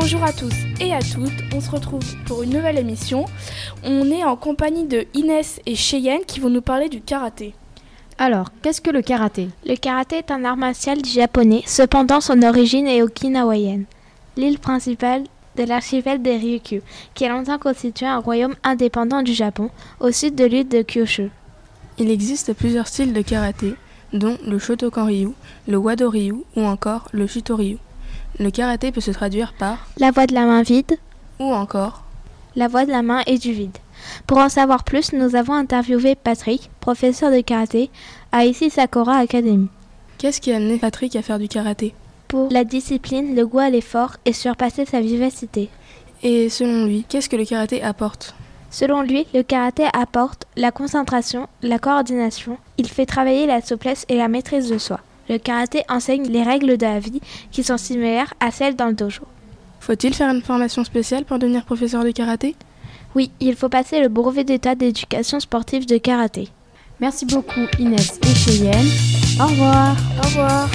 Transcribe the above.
Bonjour à tous et à toutes, on se retrouve pour une nouvelle émission. On est en compagnie de Inès et Cheyenne qui vont nous parler du karaté. Alors, qu'est-ce que le karaté? Le karaté est un art martial japonais, cependant son origine est okinawaïenne, l'île principale de l'archipel des Ryukyu, qui a longtemps constitué un royaume indépendant du Japon, au sud de l'île de Kyushu. Il existe plusieurs styles de karaté, dont le Shotokan Ryu, le Wado Ryu ou encore le Shito Ryu. Le karaté peut se traduire par La voix de la main vide ou encore La voix de la main et du vide. Pour en savoir plus, nous avons interviewé Patrick, professeur de karaté à Ici Sakura Academy. Qu'est-ce qui a amené Patrick à faire du karaté? Pour la discipline, le goût à l'effort et surpasser sa vivacité. Et selon lui, qu'est-ce que le karaté apporte? Selon lui, le karaté apporte la concentration, la coordination, il fait travailler la souplesse et la maîtrise de soi. Le karaté enseigne les règles de la vie qui sont similaires à celles dans le dojo. Faut-il faire une formation spéciale pour devenir professeur de karaté? Oui, il faut passer le brevet d'état d'éducation sportive de karaté. Merci beaucoup Inès et Cheyenne. Au revoir. Au revoir.